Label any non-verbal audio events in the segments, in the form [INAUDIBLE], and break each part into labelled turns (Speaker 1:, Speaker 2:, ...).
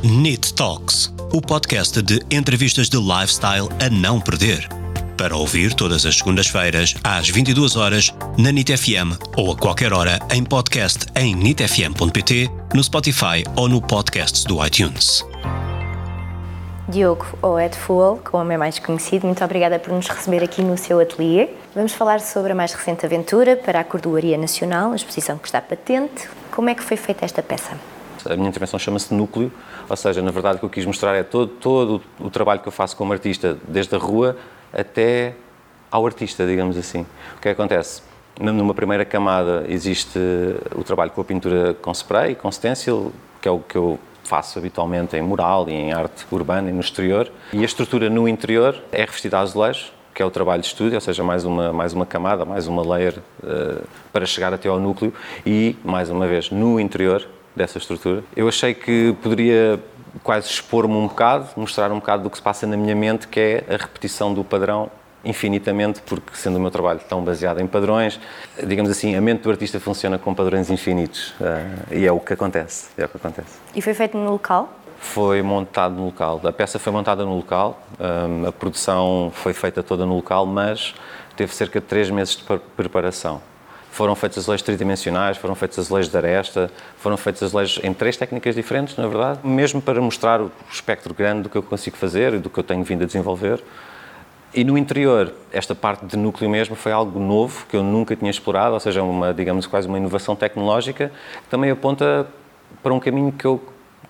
Speaker 1: NIT Talks, o podcast de entrevistas de lifestyle a não perder. Para ouvir todas as segundas-feiras, às 22 horas na NIT FM ou a qualquer hora em podcast em nitfm.pt, no Spotify ou no podcast do iTunes.
Speaker 2: Diogo, ou Ed Fool, como é mais conhecido, muito obrigada por nos receber aqui no seu ateliê. Vamos falar sobre a mais recente aventura para a Cordoaria Nacional, a exposição que está patente. Como é que foi feita esta peça?
Speaker 3: A minha intervenção chama-se Núcleo, ou seja, na verdade o que eu quis mostrar é todo, todo o trabalho que eu faço como artista, desde a rua até ao artista, digamos assim. O que, é acontece? Numa primeira camada existe o trabalho com a pintura com spray, com stencil, que é o que eu faço habitualmente em mural e em arte urbana e no exterior. E a estrutura no interior é revestida a azulejo, que é o trabalho de estúdio, ou seja, mais uma, mais uma camada, mais uma layer uh, para chegar até ao núcleo e, mais uma vez, no interior dessa estrutura. Eu achei que poderia quase expor-me um bocado, mostrar um bocado do que se passa na minha mente, que é a repetição do padrão infinitamente, porque sendo o meu trabalho tão baseado em padrões, digamos assim, a mente do artista funciona com padrões infinitos uh, e é o que acontece, é o que acontece.
Speaker 2: E foi feito no local?
Speaker 3: Foi montado no local. A peça foi montada no local, um, a produção foi feita toda no local, mas teve cerca de três meses de preparação. Foram feitos azulejos tridimensionais, foram feitos azulejos de aresta, foram feitos azulejos em três técnicas diferentes, na verdade, mesmo para mostrar o espectro grande do que eu consigo fazer e do que eu tenho vindo a desenvolver. E no interior, esta parte de núcleo mesmo foi algo novo que eu nunca tinha explorado, ou seja, uma, digamos, quase uma inovação tecnológica que também aponta para um caminho que eu,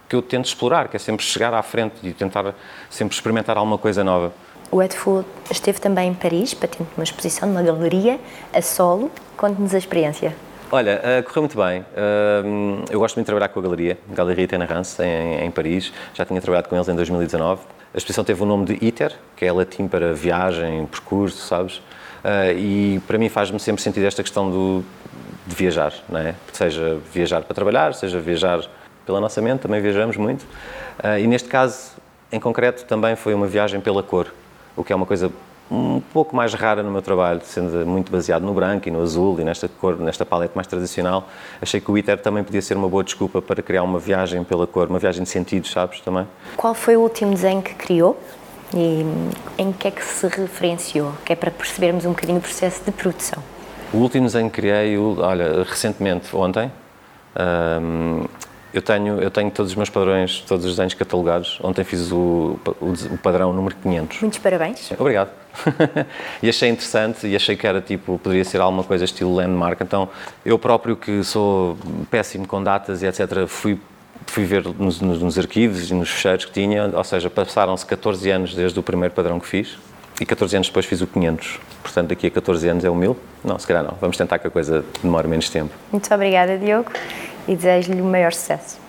Speaker 3: que eu tento explorar, que é sempre chegar à frente e tentar sempre experimentar alguma coisa nova.
Speaker 2: O Ed Food esteve também em Paris, patente uma exposição numa galeria a solo. Conte-nos a experiência.
Speaker 3: Olha, uh, correu muito bem. Uh, eu gosto muito de trabalhar com a galeria, Galeria Tenarance, em, em Paris. Já tinha trabalhado com eles em 2019. A exposição teve o nome de ITER, que é latim para viagem, percurso, sabes? Uh, e para mim faz-me sempre sentido esta questão do, de viajar, não é? Seja viajar para trabalhar, seja viajar pela nossa mente, também viajamos muito. Uh, e neste caso, em concreto, também foi uma viagem pela cor, o que é uma coisa um pouco mais rara no meu trabalho, sendo muito baseado no branco e no azul e nesta cor, nesta paleta mais tradicional. Achei que o ITER também podia ser uma boa desculpa para criar uma viagem pela cor, uma viagem de sentidos, sabes, também.
Speaker 2: Qual foi o último desenho que criou e em que é que se referenciou? Que é para percebermos um bocadinho o processo de produção.
Speaker 3: O último desenho que criei, olha, recentemente, ontem, um, eu tenho, eu tenho todos os meus padrões, todos os desenhos catalogados. Ontem fiz o, o, o padrão número 500.
Speaker 2: Muitos parabéns.
Speaker 3: Obrigado. [LAUGHS] e achei interessante e achei que era tipo, poderia ser alguma coisa estilo landmark. Então, eu próprio que sou péssimo com datas e etc, fui fui ver nos, nos, arquivos e nos fecheiros que tinha, ou seja, passaram-se 14 anos desde o primeiro padrão que fiz e 14 anos depois fiz o 500. Portanto, daqui a 14 anos é o 1000? Não, se calhar não. Vamos tentar que a coisa demore menos tempo.
Speaker 2: Muito obrigada, Diogo e desejo-lhe o maior sucesso.